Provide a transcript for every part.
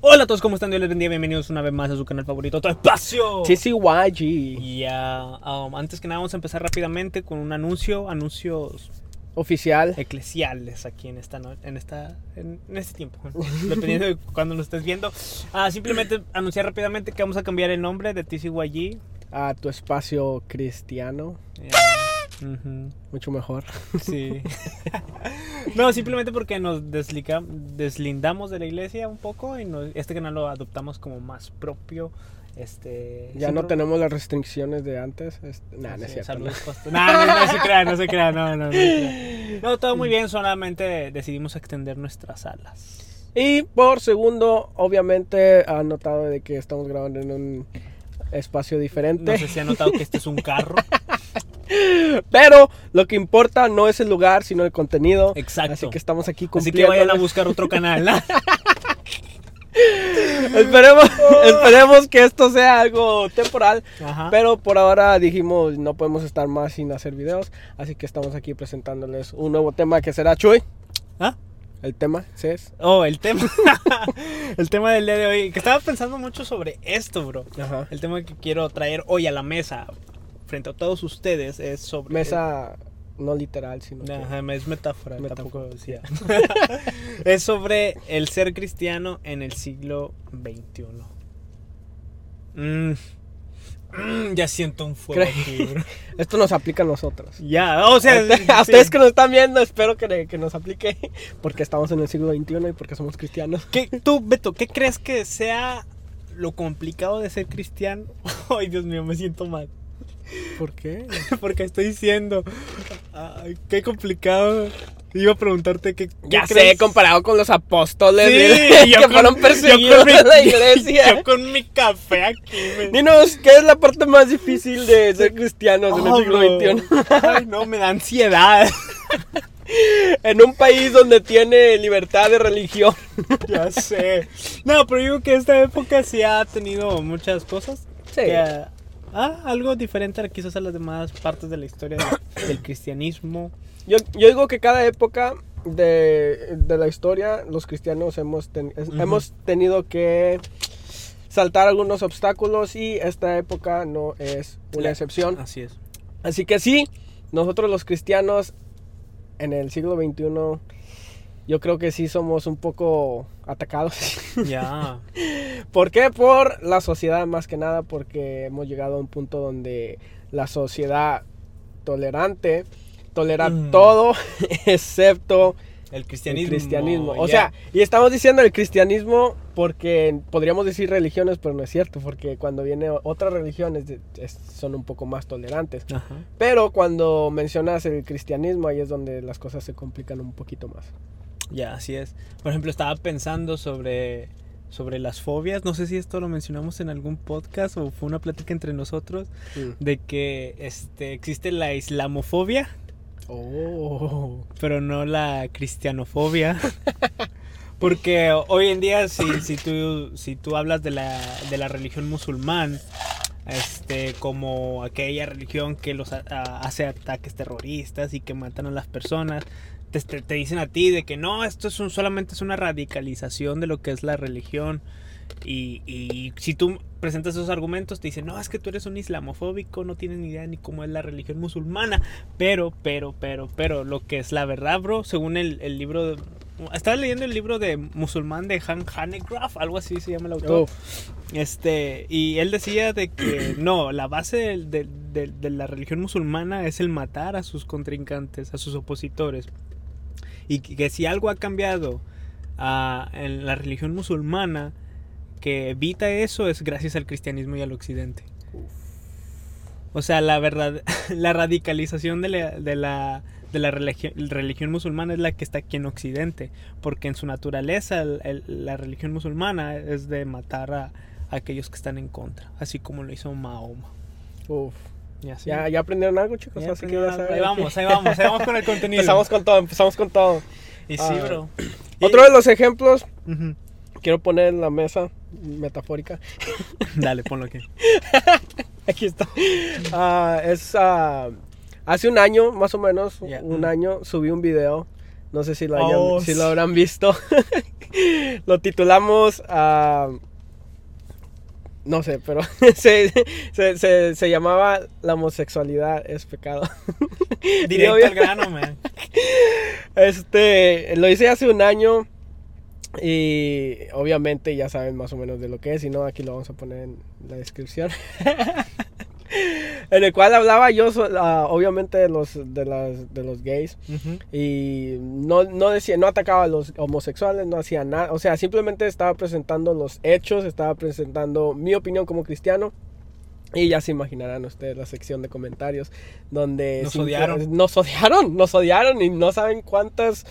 Hola a todos, ¿cómo están? Dios les bendiga, bienvenidos una vez más a su canal favorito, Tu Espacio. TCYG. Ya, um, antes que nada vamos a empezar rápidamente con un anuncio, anuncios Oficial. eclesiales aquí en esta no- en esta en, en este tiempo, dependiendo de cuando nos estés viendo. Ah, simplemente anunciar rápidamente que vamos a cambiar el nombre de TCYG. A tu espacio cristiano. Mucho mejor. Sí. no, simplemente porque nos desliga- deslindamos de la iglesia un poco y nos- este canal lo adoptamos como más propio. Este, Ya no tenemos las restricciones de antes. Este, nah, no es cierto. No, no, no se crea, no se crea, no, no, no. No, todo muy bien, solamente decidimos extender nuestras alas. Y por segundo, obviamente, han notado de que estamos grabando en un espacio diferente. No sé si han notado que este es un carro. Pero lo que importa no es el lugar, sino el contenido. Exacto. Así que estamos aquí Así cumpliendo. que vayan a buscar otro canal. esperemos, esperemos que esto sea algo temporal. Ajá. Pero por ahora dijimos no podemos estar más sin hacer videos. Así que estamos aquí presentándoles un nuevo tema que será Chuy. ¿Ah? El tema es. Oh, el tema. el tema del día de hoy. Que estaba pensando mucho sobre esto, bro. Ajá. El tema que quiero traer hoy a la mesa, frente a todos ustedes, es sobre. Mesa no literal, sino. que- Ajá, es metáfora, Metáfora. tampoco decía. es sobre el ser cristiano en el siglo XXI. Mm. Mm, ya siento un fuego Cre- aquí, bro. Esto nos aplica a nosotros. Ya, o sea, a sí. ustedes que nos están viendo, espero que, que nos aplique. Porque estamos en el siglo XXI y porque somos cristianos. ¿Qué- tú, Beto, ¿qué crees que sea lo complicado de ser cristiano? Ay, Dios mío, me siento mal. ¿Por qué? Porque estoy diciendo, ay, qué complicado. Iba a preguntarte qué, qué Ya sé, crees? comparado con los apóstoles Sí, yo que con- fueron yo perseguidos con mi- en la iglesia. Yo con mi café aquí, me- Dinos, ¿qué es la parte más difícil de ser cristianos en el Oh, siglo. XXI? Ay, no, me da ansiedad. En un país donde tiene libertad de religión. ya sé. No, pero digo que esta época sí ha tenido muchas cosas. Sí. Que, ah, algo diferente a quizás a las demás partes de la historia de- del cristianismo. Yo, yo digo que cada época de, de la historia, los cristianos hemos, ten- es- Ujú. hemos tenido que saltar algunos obstáculos y esta época no es una excepción. Así es. Así que sí, nosotros los cristianos en el siglo XXI, yo creo que sí somos un poco atacados. Ya. ¿Por qué? Por la sociedad más que nada, porque hemos llegado a un punto donde la sociedad tolerante tolera Mm. todo excepto El el cristianismo. O sea, y estamos diciendo el cristianismo porque podríamos decir religiones, pero no es cierto, porque cuando viene otras religiones son un poco más tolerantes. Ajá. Pero cuando mencionas el cristianismo, ahí es donde las cosas se complican un poquito más. Ya, así es. Por ejemplo, estaba pensando sobre, sobre las fobias. No sé si esto lo mencionamos en algún podcast o fue una plática entre nosotros. De que este, existe la islamofobia, Oh. pero no la cristianofobia. Porque hoy en día, si, si, tú, si tú hablas de la, de la religión musulmán, este, como aquella religión que los a- a- hace ataques terroristas y que matan a las personas, te, te- te dicen a ti de que no, esto es un, solamente es una radicalización de lo que es la religión. Y, y si tú presentas esos argumentos, te dicen, no, es que tú eres un islamofóbico, no tienes ni idea ni cómo es la religión musulmana. Pero, pero, pero, pero, lo que es la verdad, bro, según el, el libro... de- estaba leyendo el libro de musulmán de Han Hanegraaff, algo así se llama el autor. Oh. Este, y él decía de que no, la base del- del- de, la religión musulmana es el matar a sus contrincantes, a sus opositores. Y que, que si algo ha cambiado ah, en la religión musulmana que evita eso es gracias al cristianismo y al occidente. O sea, la verdad, la radicalización de la, de la, de la religi- religión musulmana es la que está aquí en Occidente, porque en su naturaleza el- el- la religión musulmana es de matar a, a aquellos que están en contra, así como lo hizo Mahoma. Uf. Así. ¿Ya, ¿Ya aprendieron algo, chicos? Ya Así que aprendieron ya algo. saben ahí vamos, ahí vamos, ahí vamos con el contenido. Empezamos con todo, empezamos con todo. Y sí, Ah. bro. Otro de los ejemplos, quiero poner en la mesa metafórica. Dale, ponlo aquí. Aquí está. Ah, es ah, hace un año, más o menos, un año, subí un video No sé si lo, hayan- Oh, si lo habrán visto. lo titulamos. No sé, pero se, se, se- se llamaba La homosexualidad es pecado. Directo obvio- al grano, man. Este, lo hice hace un año y obviamente ya saben más o menos de lo que es, si no aquí lo vamos a poner en la descripción. En el cual hablaba yo ah, obviamente de los de las de los gays Ujú. y no no decía no atacaba a los homosexuales, no hacía nada, o sea, simplemente estaba presentando los hechos, estaba presentando mi opinión como cristiano. Y ya se imaginarán ustedes la sección de comentarios donde Nos odiaron. nos odiaron, nos odiaron y no saben cuántas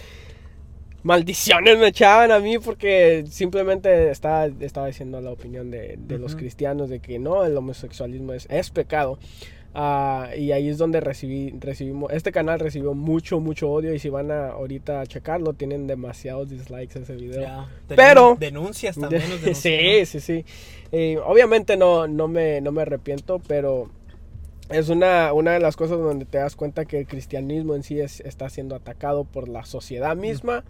maldiciones me echaban a mí porque simplemente estaba, estaba diciendo la opinión de, de los Ujú. cristianos de que no, el homosexualismo es, es pecado. Ah, y ahí es donde recibí, recibimos, este canal recibió mucho, mucho odio y si van a ahorita a checarlo, tienen demasiados dislikes ese video. Ya. Pero- Denuncias también. nos sí, denunciaron. sí, sí. Eh, obviamente no, no, me, no me arrepiento, pero es una, una de las cosas donde te das cuenta que el cristianismo en sí es, está siendo atacado por la sociedad misma,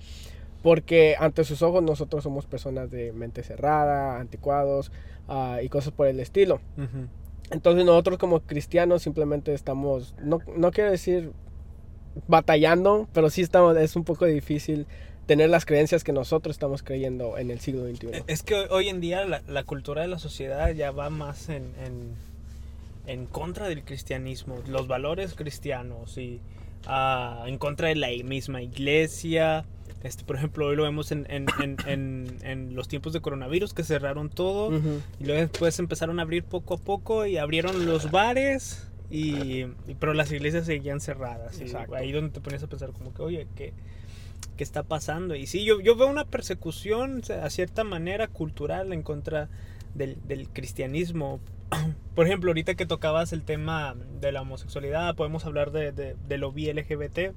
porque ante sus ojos nosotros somos personas de mente cerrada, anticuados ah, y cosas por el estilo. Entonces nosotros como cristianos simplemente estamos, no, no quiero decir batallando, pero sí estamos, es un poco difícil tener las creencias que nosotros estamos creyendo en el siglo XXI. Es que hoy en día la, la cultura de la sociedad ya va más en, en, en contra del cristianismo, los valores cristianos y ah, en contra de la misma iglesia. Este, por ejemplo, hoy lo vemos en, en, en, en- los tiempos de coronavirus que cerraron todo y luego después empezaron a abrir poco a poco y abrieron los bares y, y- pero las iglesias seguían cerradas. y Exacto. ahí donde te pones a pensar como que, oye, ¿qué, qué está pasando? Y sí, yo, yo veo una persecución a cierta manera cultural en contra del, del cristianismo. Por ejemplo, ahorita que tocabas el tema de la homosexualidad, podemos hablar de, de, de lo bi LGBT.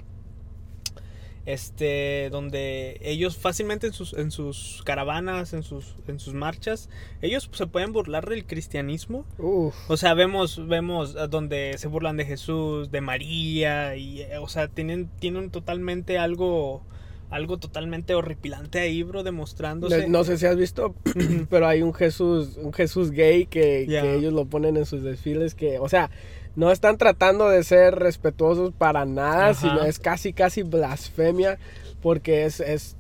Este, donde ellos fácilmente en sus, en sus caravanas, en sus, en sus marchas, ellos se pueden burlar del cristianismo. Uf. O sea, vemos, vemos donde se burlan de Jesús, de María, y, o sea, tienen, tienen totalmente algo, algo totalmente horripilante ahí, bro, demostrándose. No, no sé si has visto, pero hay un Jesús, un Jesús gay que, que ellos lo ponen en sus desfiles que, o sea, no están tratando de ser respetuosos para nada, Ajá. sino es casi, casi blasfemia, porque es, es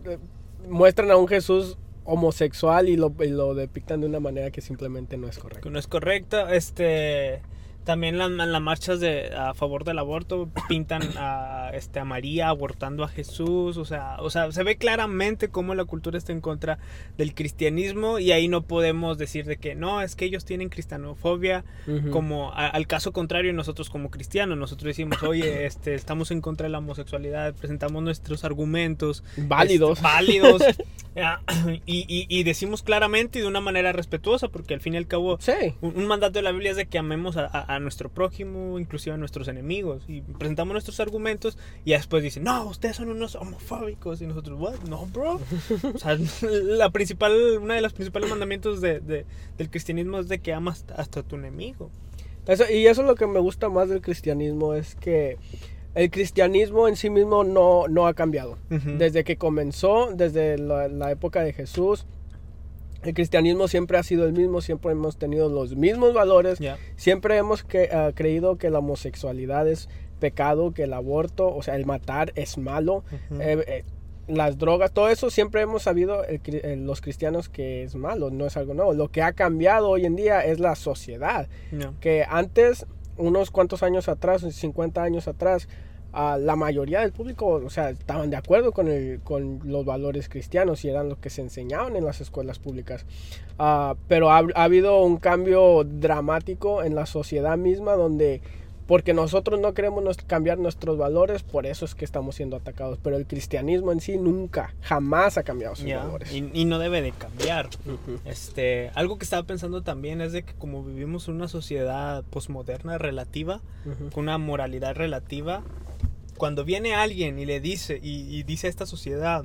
muestran a un Jesús homosexual y lo, y lo depictan de una manera que simplemente no es que correcta. no es correcta. Este, también las las marchas de, a favor del aborto pintan a, este, a María abortando a Jesús. O sea, o sea, se ve claramente cómo la cultura está en contra del cristianismo y ahí no podemos decir de que no, es que ellos tienen cristianofobia. Ujú. como a- al caso contrario nosotros como cristianos nosotros decimos oye este estamos en contra de la homosexualidad presentamos nuestros argumentos Válidos. este, válidos ah, y, y- y decimos claramente y de una manera respetuosa porque al fin y al cabo Sí. un, un mandato de la Biblia es de que amemos a, a- a nuestro prójimo inclusive a nuestros enemigos y presentamos nuestros argumentos y después dicen no ustedes son unos homofóbicos y nosotros what no bro o sea la principal una de los principales mandamientos de- de- del cristianismo es de que amas hasta tu enemigo. Eso, y eso es lo que me gusta más del cristianismo, es que el cristianismo en sí mismo no, no ha cambiado. Desde que comenzó, desde la, la época de Jesús, el cristianismo siempre ha sido el mismo, siempre hemos tenido los mismos valores, siempre hemos que- ah, creído que la homosexualidad es pecado, que el aborto, o sea, el matar es malo, eh, eh, las drogas, todo eso siempre hemos sabido el eh, los cristianos que es malo, no es algo nuevo. Lo que ha cambiado hoy en día es la sociedad que antes, unos cuantos años atrás, 50 años atrás, ah, la mayoría del público, o sea, estaban de acuerdo con, el, con los valores cristianos y eran los que se enseñaban en las escuelas públicas. Ah, pero ha, ha habido un cambio dramático en la sociedad misma donde, porque nosotros no queremos cambiar nuestros valores, por eso es que estamos siendo atacados. Pero el cristianismo en sí nunca, jamás ha cambiado sus Ya. valores. Y, y no debe de cambiar. Ujú. Este, algo que estaba pensando también es de que como vivimos en una sociedad posmoderna relativa, Ujú. con una moralidad relativa, cuando viene alguien y le dice, y, y dice a esta sociedad,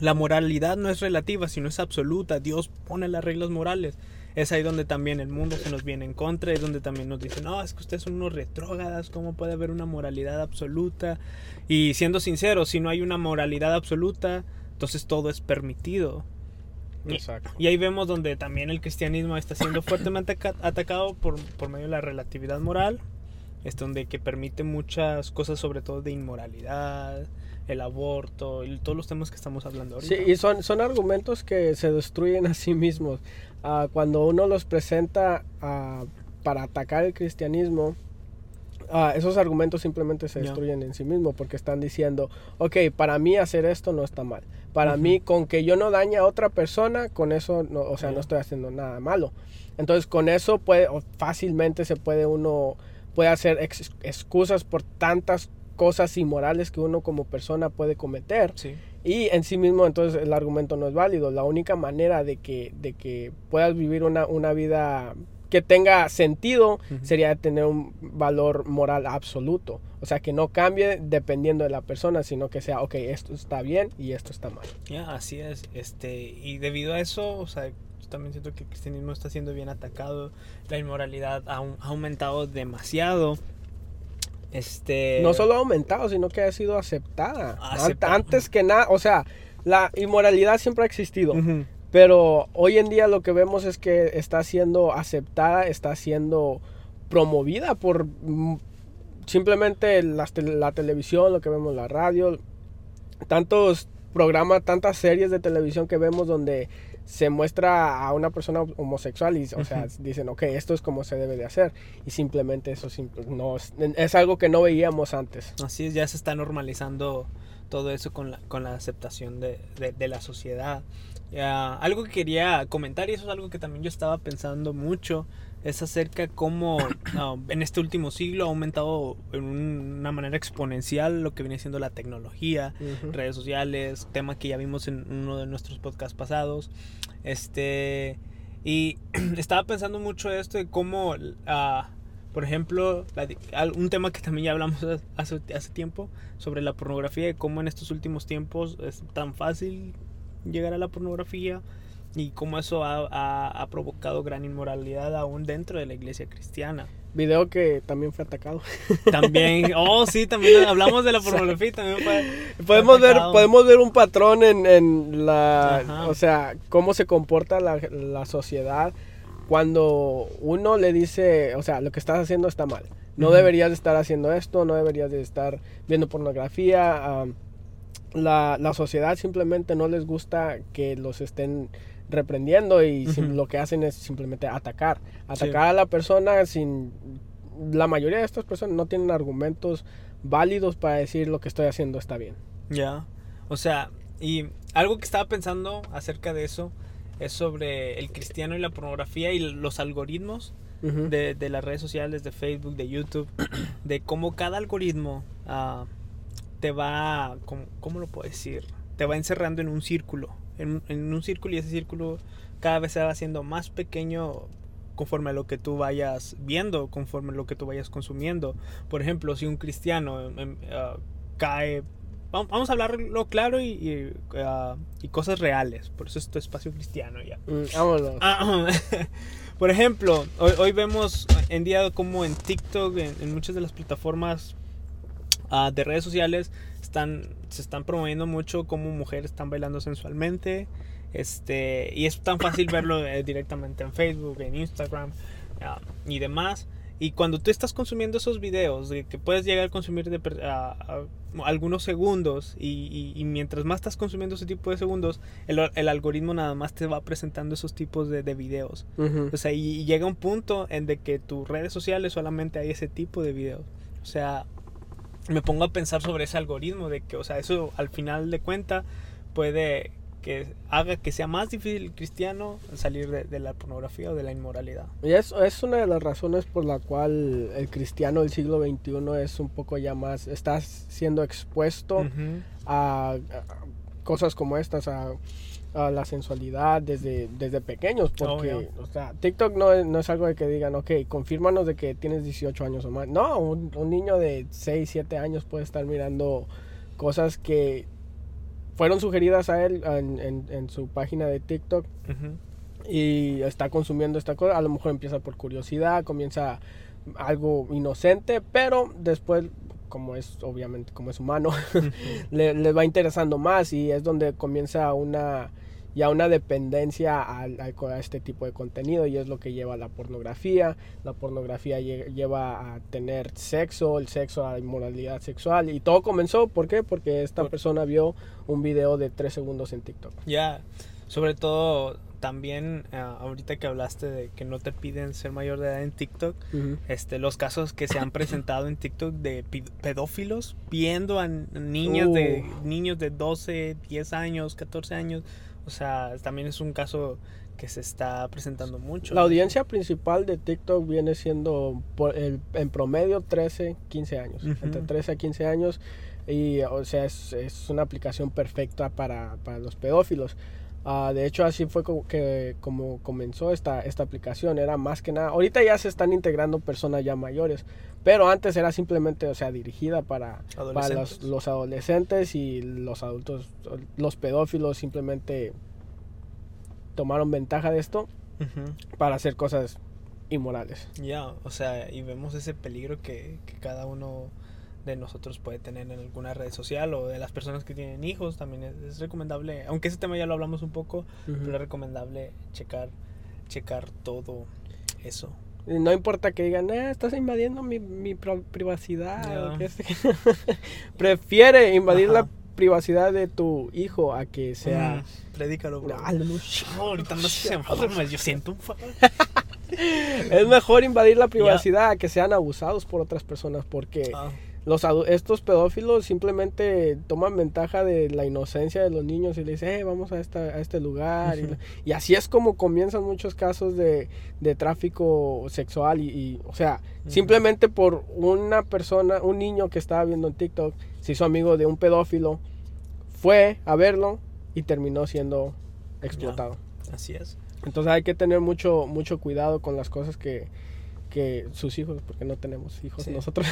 la moralidad no es relativa, sino es absoluta, Dios pone las reglas morales. es ahí donde también el mundo se nos viene en contra, es donde también nos dicen, no, es que ustedes son unos retrógradas, ¿cómo puede haber una moralidad absoluta? Y siendo sincero, si no hay una moralidad absoluta, entonces todo es permitido. Exacto. Y ahí vemos donde también el cristianismo está siendo fuertemente atacado por, por medio de la relatividad moral, es donde que permite muchas cosas, sobre todo de inmoralidad, el aborto y todos los temas que estamos hablando ahorita. Sí, y son, son argumentos que se destruyen a sí mismos. Uh, cuando uno los presenta uh, para atacar el cristianismo, uh, esos argumentos simplemente se destruyen en sí mismos porque están diciendo, ok, para mí hacer esto no está mal. Para mí, con que yo no dañe a otra persona, con eso, no, o sea, no estoy haciendo nada malo. Entonces, con eso puede, fácilmente se puede uno, puede hacer ex excusas por tantas cosas inmorales que uno como persona puede cometer. Sí. Y en sí mismo entonces el argumento no es válido. La única manera de que, de que puedas vivir una, una vida que tenga sentido uh -huh. sería tener un valor moral absoluto. O sea, que no cambie dependiendo de la persona, sino que sea, ok, esto está bien y esto está mal. Ya, yeah, así es. Este, y debido a eso, o sea, yo también siento que el cristianismo está siendo bien atacado. La inmoralidad ha, ha aumentado demasiado. Este... No solo ha aumentado, sino que ha sido aceptada. Acepta. Antes que nada, o sea, la inmoralidad siempre ha existido. Uh -huh. Pero hoy en día lo que vemos es que está siendo aceptada, está siendo promovida por simplemente la, la televisión, lo que vemos, la radio, tantos programas, tantas series de televisión que vemos donde se muestra a una persona homosexual y, o sea, dicen, ok, esto es como se debe de hacer. Y simplemente eso no, es, es algo que no veíamos antes. Así es, ya se está normalizando todo eso con la, con la aceptación de, de, de la sociedad. Uh, algo que quería comentar, y eso es algo que también yo estaba pensando mucho, es acerca cómo uh, en este último siglo ha aumentado en una manera exponencial lo que viene siendo la tecnología, uh -huh. redes sociales, tema que ya vimos en uno de nuestros podcasts pasados. Este, y estaba pensando mucho esto de cómo, uh, por ejemplo, la, un tema que también ya hablamos hace, hace tiempo sobre la pornografía y cómo en estos últimos tiempos es tan fácil llegar a la pornografía y cómo eso ha, ha, ha, provocado gran inmoralidad aún dentro de la iglesia cristiana. Video que también fue atacado. También, oh sí, también hablamos de la pornografía, también fue, podemos ver podemos ver un patrón en, en la, Ajá. o sea, cómo se comporta la, la sociedad cuando uno le dice, o sea, lo que estás haciendo está mal. No uh -huh. deberías de estar haciendo esto, no deberías de estar viendo pornografía. Um, la, la, sociedad simplemente no les gusta que los estén reprendiendo y uh -huh. lo que hacen es simplemente atacar. Atacar sí. a la persona sin... La mayoría de estas personas no tienen argumentos válidos para decir lo que estoy haciendo está bien. Ya, yeah. o sea, y algo que estaba pensando acerca de eso es sobre el cristiano y la pornografía y los algoritmos uh -huh. de, de, las redes sociales, de Facebook, de YouTube, de cómo cada algoritmo... Uh, te va, ¿cómo, ¿cómo, lo puedo decir? Te va encerrando en un círculo, en, en, un círculo y ese círculo cada vez se va haciendo más pequeño conforme a lo que tú vayas viendo, conforme a lo que tú vayas consumiendo. Por ejemplo, si un cristiano uh, cae, vamos a hablarlo claro y, y, uh, y, cosas reales, por eso es tu espacio cristiano ya. Mm, vámonos. por ejemplo, hoy, hoy, vemos en día como en TikTok, en, en muchas de las plataformas uh, de redes sociales están, se están promoviendo mucho como mujeres están bailando sensualmente. Este, y es tan fácil verlo eh, directamente en Facebook, en Instagram uh, y demás. Y cuando tú estás consumiendo esos videos, de que puedes llegar a consumir de, uh, algunos segundos, y, y, y, mientras más estás consumiendo ese tipo de segundos, el, el algoritmo nada más te va presentando esos tipos de, de videos. Uh -huh. O sea, y, y, llega un punto en de que tus redes sociales solamente hay ese tipo de videos. O sea, me pongo a pensar sobre ese algoritmo de que, o sea, eso al final de cuenta puede que haga que sea más difícil el cristiano salir de, de, la pornografía o de la inmoralidad. Y eso es una de las razones por la cual el cristiano del siglo XXI es un poco ya más, está siendo expuesto uh -huh. a, a, cosas como estas, a, a, la sensualidad desde, desde pequeños, porque, oh, o sea, TikTok no es, no es algo de que digan, ok, confírmanos de que tienes 18 años o más. No, un, un niño de 6, 7 años puede estar mirando cosas que fueron sugeridas a él en, en, en su página de TikTok. Uh -huh. y está consumiendo esta cosa, a lo mejor empieza por curiosidad, comienza algo inocente, pero después como es obviamente como es humano le, le, va interesando más y es donde comienza una ya una dependencia a, a, este tipo de contenido y es lo que lleva a la pornografía. La pornografía lleva a tener sexo el sexo a inmoralidad sexual y todo comenzó ¿por qué? porque esta persona vio un video de tres segundos en TikTok. Ya sobre todo también uh, ahorita que hablaste de que no te piden ser mayor de edad en TikTok, uh -huh. este los casos que se han presentado en TikTok de pedófilos viendo a niñas uh. de niños de 12, 10 años, 14 años, o sea, también es un caso que se está presentando mucho. La audiencia principal de TikTok viene siendo por el, en promedio 13, 15 años, uh -huh. entre 13 a 15 años y o sea, es, es una aplicación perfecta para, para los pedófilos. Uh, de hecho, así fue como, que, como comenzó esta, esta aplicación. Era más que nada. Ahorita ya se están integrando personas ya mayores. Pero antes era simplemente, o sea, dirigida para, para los, los, adolescentes y los adultos. Los pedófilos simplemente tomaron ventaja de esto uh -huh. para hacer cosas inmorales. Ya, yeah, o sea, y vemos ese peligro que, que cada uno de nosotros puede tener en alguna red social o de las personas que tienen hijos también es, es recomendable aunque ese tema ya lo hablamos un poco uh -huh. pero es recomendable checar checar todo eso no importa que digan eh, estás invadiendo mi, mi privacidad yeah. prefiere invadir Ajá. la privacidad de tu hijo a que sea mm, predícalo bro. No, no, ahorita no se yo siento un es mejor invadir la privacidad yeah. a que sean abusados por otras personas porque ah los estos pedófilos simplemente toman ventaja de la inocencia de los niños y le dicen, hey, vamos a, esta, a este lugar. Uh -huh. y, y, así es como comienzan muchos casos de, de tráfico sexual. Y, y o sea, uh -huh. simplemente por una persona, un niño que estaba viendo en TikTok, se hizo amigo de un pedófilo, fue a verlo y terminó siendo explotado. Yeah. Así es. Entonces hay que tener mucho, mucho cuidado con las cosas que, que sus hijos, porque no tenemos hijos sí. nosotros,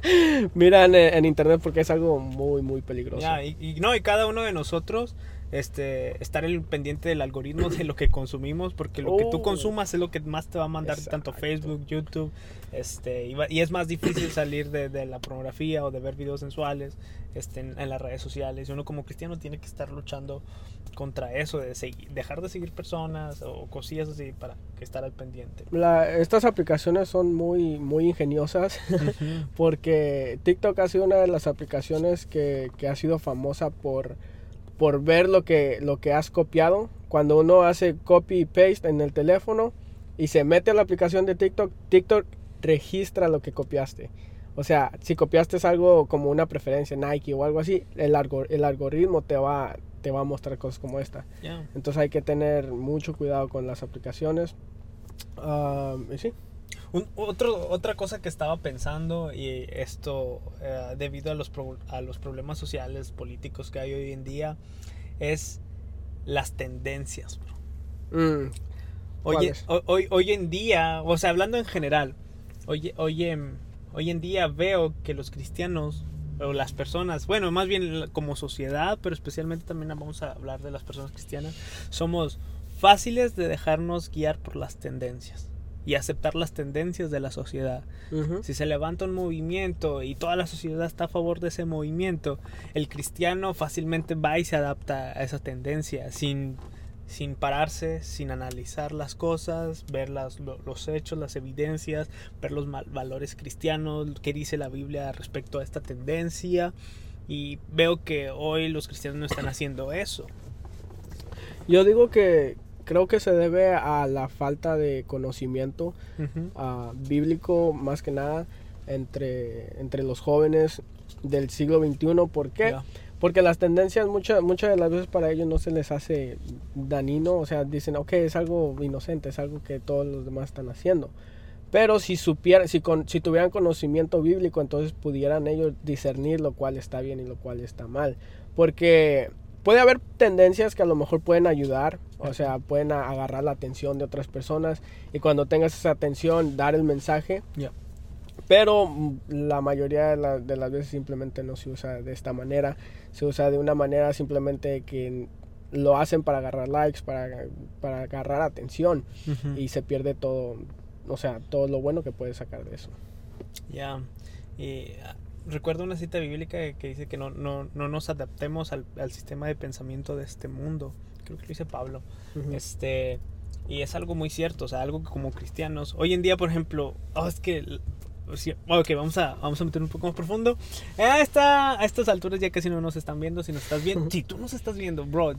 miran en, en, internet porque es algo muy, muy peligroso. Ya, y, y, no, y cada uno de nosotros este, estar el pendiente del algoritmo de lo que consumimos, porque lo oh. que tú oh. consumas es lo que más te va a mandar Exacto. tanto Facebook, YouTube, este, y, y, es más difícil salir de, de, la pornografía o de ver videos sensuales este, en, en, las redes sociales. Y uno como cristiano tiene que estar luchando contra eso, de seguir, dejar de seguir personas o cosillas así para estar al pendiente. La, estas aplicaciones son muy, muy ingeniosas uh -huh. porque TikTok ha sido una de las aplicaciones que, que ha sido famosa por por ver lo que, lo que has copiado. Cuando uno hace copy y paste en el teléfono y se mete a la aplicación de TikTok, TikTok registra lo que copiaste. O sea, si copiaste algo como una preferencia Nike o algo así, el, algor el algoritmo te va, te va a mostrar cosas como esta. Yeah. Entonces hay que tener mucho cuidado con las aplicaciones. Um, y sí. Un, otro, otra cosa que estaba pensando, y esto eh, debido a los, pro, a los problemas sociales, políticos que hay hoy en día, es las tendencias, bro. Mm. Hoy, hoy, hoy, en día, o sea, hablando en general, hoy, hoy, hoy en día veo que los cristianos o las personas, bueno, más bien como sociedad, pero especialmente también vamos a hablar de las personas cristianas, somos fáciles de dejarnos guiar por las tendencias y aceptar las tendencias de la sociedad. Uh -huh. Si se levanta un movimiento y toda la sociedad está a favor de ese movimiento, el cristiano fácilmente va y se adapta a esa tendencia sin, sin pararse, sin analizar las cosas, ver las, los hechos, las evidencias, ver los valores cristianos, qué dice la Biblia respecto a esta tendencia. Y veo que hoy los cristianos no están haciendo eso. Yo digo que, creo que se debe a la falta de conocimiento uh -huh. uh, bíblico más que nada entre, entre los jóvenes del siglo XXI. ¿Por qué? Yeah. Porque las tendencias muchas muchas de las veces para ellos no se les hace dañino, o sea, dicen, ok, es algo inocente, es algo que todos los demás están haciendo. Pero si supieran, si, con, si tuvieran conocimiento bíblico, entonces pudieran ellos discernir lo cual está bien y lo cual está mal. Porque puede haber tendencias que a lo mejor pueden ayudar, o sea, pueden agarrar la atención de otras personas y cuando tengas esa atención dar el mensaje. Yeah. Pero mm, la mayoría de, la, de, las veces simplemente no se usa de esta manera, se usa de una manera simplemente que lo hacen para agarrar likes, para, para agarrar atención y se pierde todo, o sea, todo lo bueno que puedes sacar de eso. Ya. Y recuerdo una cita bíblica que dice que no, no, no nos adaptemos al, al sistema de pensamiento de este mundo. Creo que lo dice Pablo. Este. Y es algo muy cierto, o sea, algo que como cristianos. Hoy en día, por ejemplo, oh, es que. l- sí, Ok, vamos a, vamos a meter un poco más profundo. A, esta, a estas alturas ya casi no nos están viendo. Si nos estás viendo, si tú nos estás viendo, bro,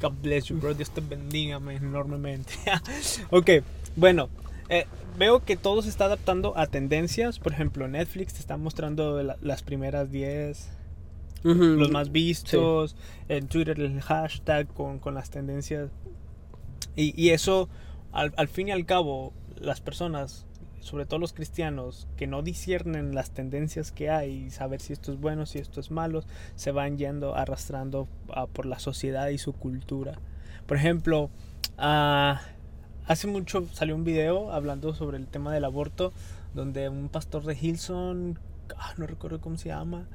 God bless you, bro. Dios te bendiga man, enormemente. ok, bueno, eh, veo que todo se está adaptando a tendencias. Por ejemplo, Netflix te está mostrando la- las primeras 10 los más vistos, en Twitter el hashtag con, con las tendencias. Y, y eso, al, al fin y al cabo, las personas, sobre todo los cristianos, que no disciernen las tendencias que hay, y saber si esto es bueno, si esto es malo, se van yendo arrastrando ah, por la sociedad y su cultura. Por ejemplo, ah, hace mucho salió un video hablando sobre el tema del aborto, donde un pastor de Hilson, ah, no recuerdo cómo se llama,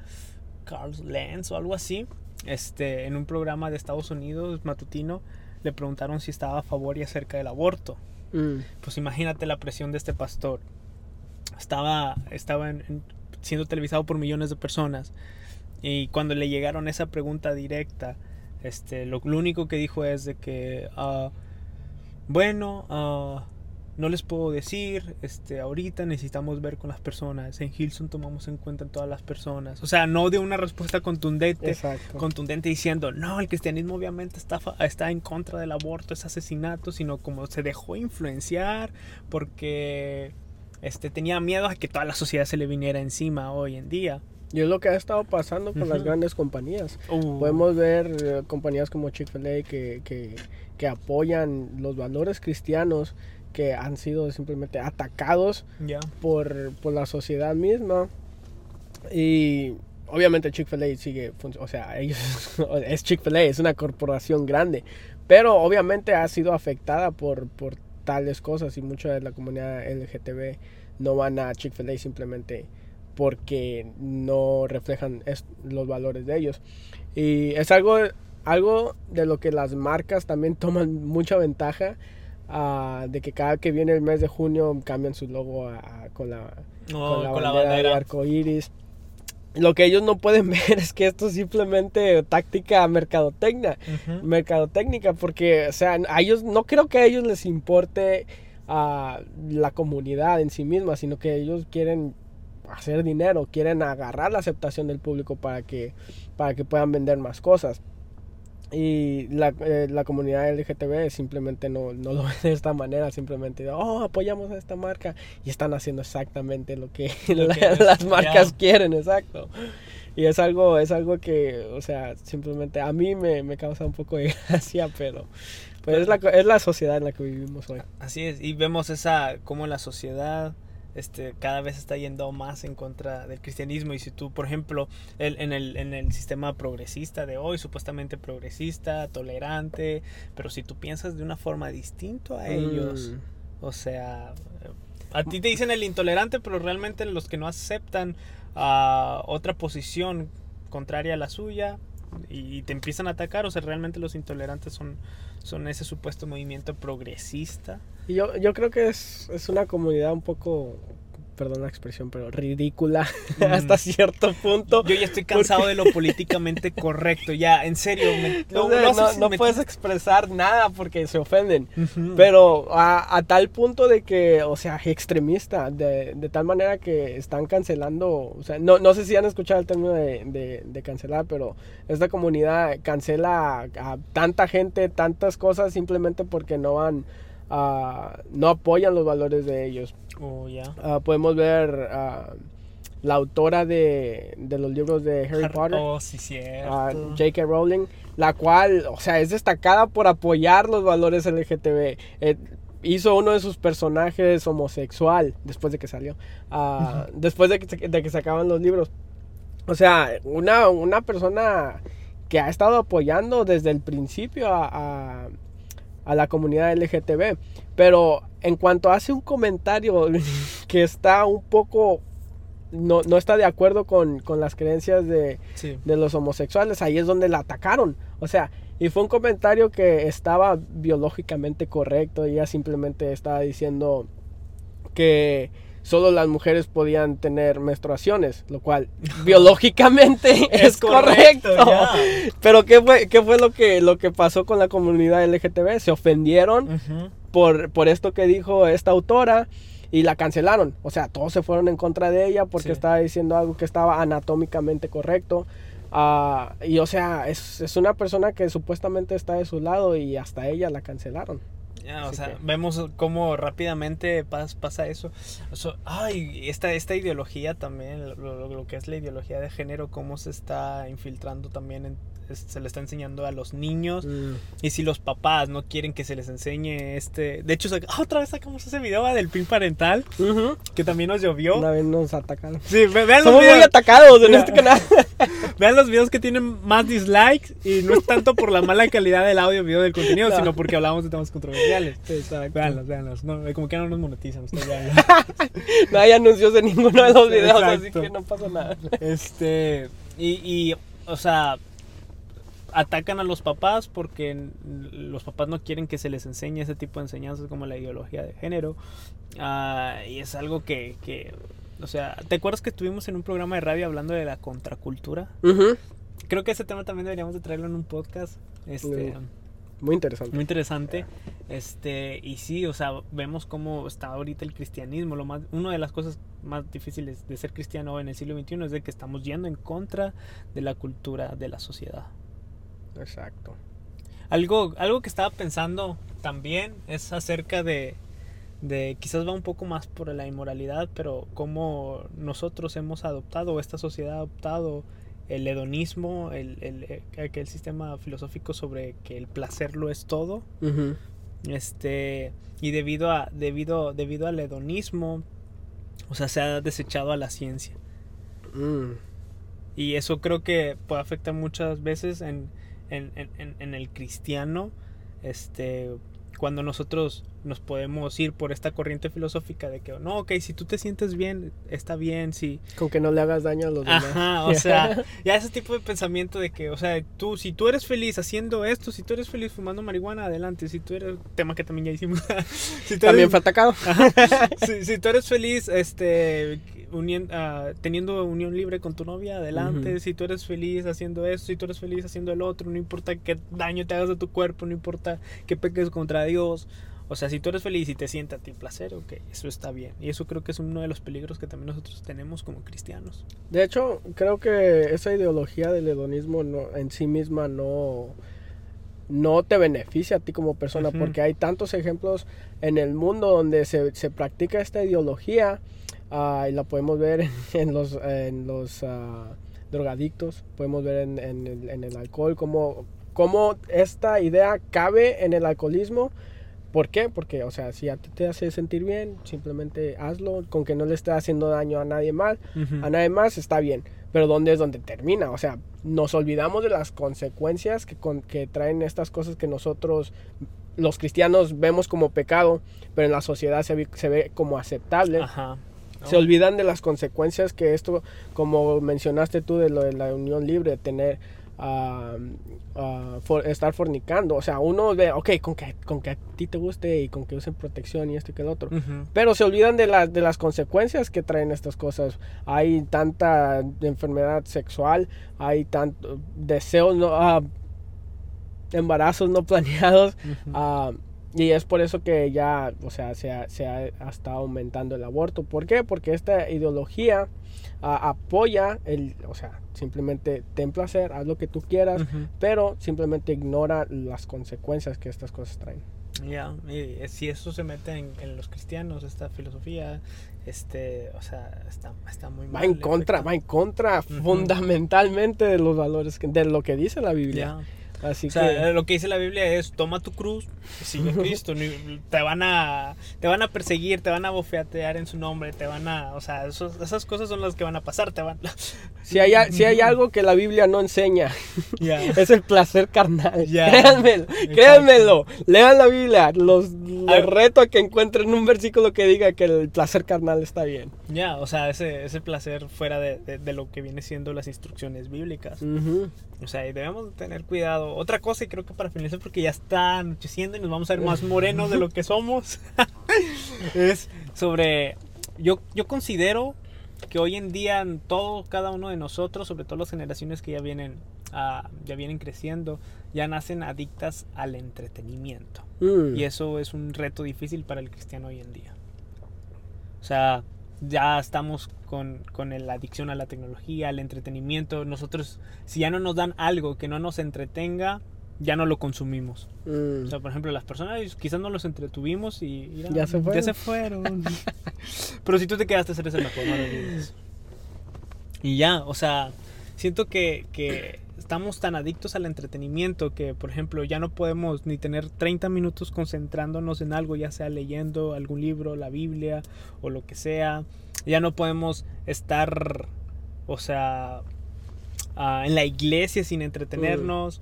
Carl Lenz o algo así, este, en un programa de Estados Unidos matutino, le preguntaron si estaba a favor y acerca del aborto. Mm. Pues imagínate la presión de este pastor. Estaba, estaba en- en- siendo televisado por millones de personas. Y cuando le llegaron esa pregunta directa, este, lo, lo único que dijo es de que, ah, bueno, ah, no les puedo decir, este, ahorita necesitamos ver con las personas. En Hilson tomamos en cuenta en todas las personas. O sea, no de una respuesta contundente, Exacto. contundente diciendo, no, el cristianismo obviamente está, está en contra del aborto, es asesinato, sino como se dejó influenciar porque este, tenía miedo a que toda la sociedad se le viniera encima hoy en día. Y es lo que ha estado pasando con las Ujú. grandes compañías. Uh, Podemos ver eh, compañías como Chick-fil-A que, que, que apoyan los valores cristianos que han sido simplemente atacados ya. por, por la sociedad misma. Y obviamente Chick-fil-A sigue, o sea, ellos, es Chick-fil-A, es una corporación grande, pero obviamente ha sido afectada por, por tales cosas y mucha de la comunidad LGTB no van a Chick-fil-A simplemente porque no reflejan los valores de ellos. Y es algo, algo de lo que las marcas también toman mucha ventaja. ah, de que cada que viene el mes de junio cambian su logo a- a- con la, No, con la con la bandera, de bandera. arco iris. Lo que ellos no pueden ver es que esto es simplemente táctica mercadotecnia, Ujú. mercadotécnica, porque, o sea, a ellos, no creo que a ellos les importe a la comunidad en sí misma, sino que ellos quieren hacer dinero, quieren agarrar la aceptación del público para que, para que puedan vender más cosas. Y la, eh, la comunidad LGTB simplemente no, no lo ve de esta manera, simplemente, oh, apoyamos a esta marca y están haciendo exactamente lo que, Lo la- que es, las marcas quieren, exacto. Y es algo, es algo que, o sea, simplemente a mí me, me causa un poco de gracia, pero pues es la, es la sociedad en la que vivimos hoy. Así es, y vemos esa, como la sociedad este, cada vez está yendo más en contra del cristianismo. Y si tú, por ejemplo, el- en, el, en el sistema progresista de hoy, supuestamente progresista, tolerante, pero si tú piensas de una forma distinta a ellos, Mm. o sea, a ti te dicen el intolerante, pero realmente los que no aceptan a otra posición contraria a la suya y te empiezan a atacar, o sea, realmente los intolerantes son, son ese supuesto movimiento progresista. Y yo, yo creo que es, es una comunidad un poco, perdón la expresión, pero ridícula Mm. hasta cierto punto. Yo ya estoy cansado de lo políticamente correcto, ya, en serio. me- No, no, haces- no me- puedes expresar nada porque se ofenden. Pero a, a tal punto de que, o sea, extremista, de, de tal manera que están cancelando, o sea, no, no sé si han escuchado el término de, de- de cancelar, pero esta comunidad cancela a, a tanta gente, tantas cosas simplemente porque no van, a no apoyan los valores de ellos. Oh, ya. Ah, podemos ver ah, la autora de, de los libros de Harry Har- Potter. Oh, sí, cierto. a J.K. Rowling, la cual, o sea, es destacada por apoyar los valores LGTB. Eh, hizo uno de sus personajes homosexual después de que salió, ah, después de que, se- de que sacaban los libros. O sea, una, una persona que ha estado apoyando desde el principio a, a- a la comunidad LGTB. Pero en cuanto hace un comentario que está un poco... No, no está de acuerdo con, con las creencias de, Sí. de los homosexuales, ahí es donde la atacaron. O sea, Y fue un comentario que estaba biológicamente correcto. Ella simplemente estaba diciendo que solo las mujeres podían tener menstruaciones, lo cual biológicamente es, correcto. Pero ¿qué fue, qué fue lo, que, lo que pasó con la comunidad LGTB? Se ofendieron por, por esto que dijo esta autora y la cancelaron. O sea, todos se fueron en contra de ella porque estaba diciendo algo que estaba anatómicamente correcto. Ah, y o sea, es, es, una persona que supuestamente está de su lado y hasta ella la cancelaron o sea, vemos cómo rápidamente pasa eso. ay, esta, esta ideología también, lo, lo, que es la ideología de género, cómo se está infiltrando también en, se le está enseñando a los niños. Mm. Y si los papás no quieren que se les enseñe este. De hecho, ah, otra vez sacamos ese video del pin parental. Que también nos llovió. Una vez nos atacaron. Sí, vean Somos muy atacados en este canal. vean los videos que tienen más dislikes. Y no es tanto por la mala calidad del audio video del contenido, sino porque hablamos de temas controversiales. Exacto. Veanlos, veanlos. No, como que no nos monetizan. no hay anuncios en ninguno de los videos, así que no pasa nada. Este. Y, y o sea, atacan a los papás porque los papás no quieren que se les enseñe ese tipo de enseñanzas como la ideología de género. Ah, y es algo que, que, o sea, ¿te acuerdas que estuvimos en un programa de radio hablando de la contracultura? Creo que ese tema también deberíamos de traerlo en un podcast. Este, muy interesante. Muy interesante. Este, y sí, o sea, vemos cómo está ahorita el cristianismo. Lo más, una de las cosas más difíciles de ser cristiano en el siglo XXI es de que estamos yendo en contra de la cultura de la sociedad. Exacto. Algo, algo que estaba pensando también es acerca de, de, quizás va un poco más por la inmoralidad, pero cómo nosotros hemos adoptado, esta sociedad ha adoptado el hedonismo, el, el, aquel sistema filosófico sobre que el placer lo es todo. Este, y debido a, debido, debido al hedonismo, o sea, se ha desechado a la ciencia. Mm. Y eso creo que puede afectar muchas veces en, en, en, en el cristiano, este, cuando nosotros nos podemos ir por esta corriente filosófica de que, no, ok, si tú te sientes bien, está bien, si... Con que no le hagas daño a los demás. Ajá, o sea, ya ese tipo de pensamiento de que, o sea, tú, si tú eres feliz haciendo esto, si tú eres feliz fumando marihuana, adelante, si tú eres, tema que también ya hicimos. si también fue atacado. si, si, tú eres feliz, este, uh, teniendo unión libre con tu novia, adelante. Si tú eres feliz haciendo eso, si tú eres feliz haciendo el otro, no importa qué daño te hagas a tu cuerpo, no importa que peques contra Dios. O sea, si tú eres feliz y te sienta a ti placer, ok, eso está bien. Y eso creo que es uno de los peligros que también nosotros tenemos como cristianos. De hecho, creo que esa ideología del hedonismo no, en sí misma no, no te beneficia a ti como persona, porque hay tantos ejemplos en el mundo donde se, se practica esta ideología Ah, y la podemos ver en, los, en los ah, drogadictos, podemos ver en, en, el, alcohol, cómo, cómo esta idea cabe en el alcoholismo. ¿Por qué? Porque, o sea, si a ti te hace sentir bien, simplemente hazlo, con que no le esté haciendo daño a nadie más, a nadie más está bien. Pero ¿dónde es donde termina? O sea, nos olvidamos de las consecuencias que, que traen estas cosas que nosotros, los cristianos, vemos como pecado, pero en la sociedad se ve, se ve como aceptable. Ajá. Se olvidan de las consecuencias que esto, como mencionaste tú, de lo de la unión libre, tener, estar fornicando. O sea, uno ve, ok, con que, con que a ti te guste y con que usen protección y esto y que el otro. Pero se olvidan de, las de las consecuencias que traen estas cosas. Hay tanta enfermedad sexual, hay tanto deseos, no, ah, embarazos no planeados. Y es por eso que ya, o sea, se ha, se ha, estado aumentando el aborto. ¿Por qué? Porque esta ideología ah, apoya el, o sea, simplemente ten placer, haz lo que tú quieras, pero simplemente ignora las consecuencias que estas cosas traen. Ya, y si eso se mete en, los cristianos, esta filosofía, este, o sea, está, está muy mal. Va en contra, va en contra fundamentalmente de los valores, de lo que dice la Biblia. Así o sea, lo que dice la Biblia es toma tu cruz, sigue Cristo, te van a te van a perseguir, te van a bofeatear en su nombre, te van a, o sea, esas cosas son las que van a pasar, te van Si hay, si hay algo que la Biblia no enseña, es el placer carnal. Créanmelo, créanmelo, lean la Biblia, los, reto a que encuentren un versículo que diga que el placer carnal está bien. Ya, o sea, ese, ese placer fuera de, de, lo que viene siendo las instrucciones bíblicas. O sea, y debemos tener cuidado otra cosa, y creo que para finalizar, porque ya está anocheciendo y nos vamos a ver más morenos de lo que somos, es sobre, yo, yo considero que hoy en día todo, cada uno de nosotros, sobre todo las generaciones que ya vienen, ah, ya vienen creciendo, ya nacen adictas al entretenimiento. Mm. Y eso es un reto difícil para el cristiano hoy en día. O sea, ya estamos con, con la adicción a la tecnología, al entretenimiento. Nosotros, si ya no nos dan algo que no nos entretenga, ya no lo consumimos. Mm. O sea, por ejemplo, las personas quizás no los entretuvimos y mira, Ya se fueron. Ya se fueron. Pero si tú te quedaste, eres el mejor, no lo olvides. Y ya, o sea, siento que, que estamos tan adictos al entretenimiento que, por ejemplo, ya no podemos ni tener 30 minutos concentrándonos en algo, ya sea leyendo algún libro, la Biblia o lo que sea. Ya no podemos estar, o sea, ah, en la iglesia sin entretenernos.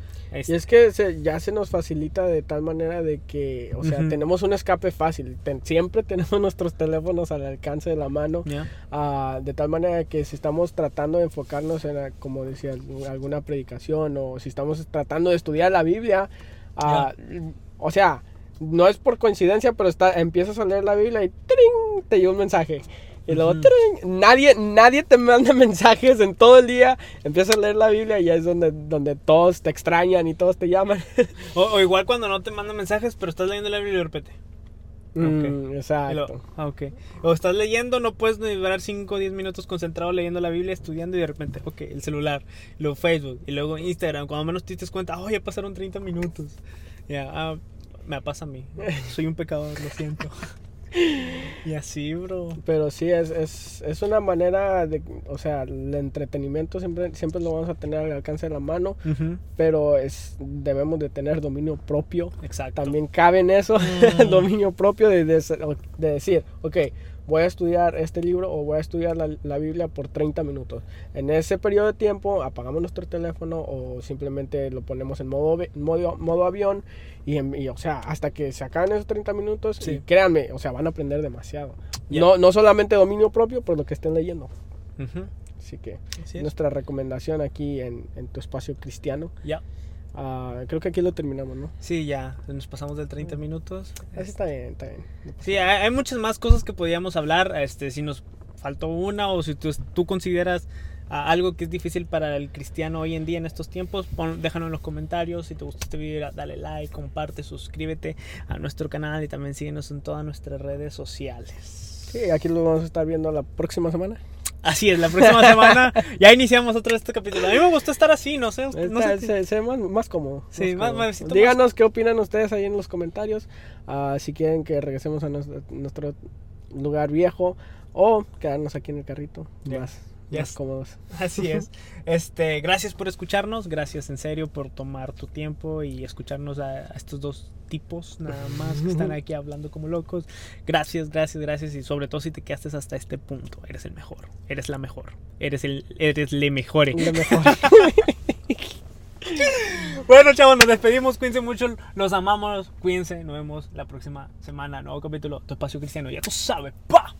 Y es que se- ya se nos facilita de tal manera de que, o sea, tenemos un escape fácil. Ten- siempre tenemos nuestros teléfonos al alcance de la mano. Ya. ah, de tal manera que si estamos tratando de enfocarnos en, como decía, alguna predicación o si estamos tratando de estudiar la Biblia, ah, o sea, no es por coincidencia, pero está, empiezas a leer la Biblia y ¡tring! te llega un mensaje. Y luego, nadie, nadie te manda mensajes en todo el día. Empiezas a leer la Biblia y ya es donde, donde todos te extrañan y todos te llaman. O, o igual cuando no te mandan mensajes, pero estás leyendo la Biblia y de repente. Mm, Y lo- exacto. ah, ok. O estás leyendo, no puedes durar 5 o 10 minutos concentrado leyendo la Biblia, estudiando y de repente, ok, el celular, luego Facebook y luego Instagram. Cuando menos te das cuenta, oh, ya pasaron 30 minutos. Ya, ah, me pasa a mí. Soy un pecador, lo siento. y así, bro. Pero sí, es, es, es una manera de, o sea, el entretenimiento siempre, siempre lo vamos a tener al alcance de la mano, pero es, debemos de tener dominio propio. Exacto. También cabe en eso Mm. dominio propio de, de, de decir, ok, voy a estudiar este libro o voy a estudiar la, la Biblia por 30 minutos. En ese periodo de tiempo apagamos nuestro teléfono o simplemente lo ponemos en modo, modo, modo avión y, y, o sea, hasta que se acaben esos 30 minutos Sí. y créanme, o sea, van a aprender demasiado. Ya. No, no solamente dominio propio por lo que estén leyendo. Ujú, Así que así es. nuestra recomendación aquí en, en tu espacio cristiano. Ya. Ah, creo que aquí lo terminamos, ¿no? Sí, ya, nos pasamos de 30 minutos. Así está bien, está bien. Sí, hay, hay muchas más cosas que podíamos hablar. Este, si nos faltó una o si tú, tú consideras ah, algo que es difícil para el cristiano hoy en día en estos tiempos, pon- déjanos en los comentarios. Si te gustó este video, dale like, comparte, suscríbete a nuestro canal y también síguenos en todas nuestras redes sociales. Sí, aquí lo vamos a estar viendo la próxima semana. Así es, la próxima semana ya iniciamos vez este capítulo. A mí me gustó estar así, no sé. no Está- sé se, se ve más, más cómodo. Sí, más- cómodo. siento Díganos qué opinan ustedes ahí en los comentarios. ah, si quieren que regresemos a nuestro, nuestro lugar viejo o quedarnos aquí en el carrito. Más, Ya más es- cómodos. Así es. Este, gracias por escucharnos, gracias en serio por tomar tu tiempo y escucharnos a, a estos dos tipos nada más que están aquí hablando como locos. Gracias, gracias, gracias y sobre todo si te quedaste hasta este punto, eres el mejor, eres la mejor, eres el eres le mejore. Lo mejor. Bueno, chavos, nos despedimos, cuídense mucho, los amamos, cuídense, nos vemos la próxima semana, nuevo capítulo, tu espacio cristiano, ya tú sabes, pa.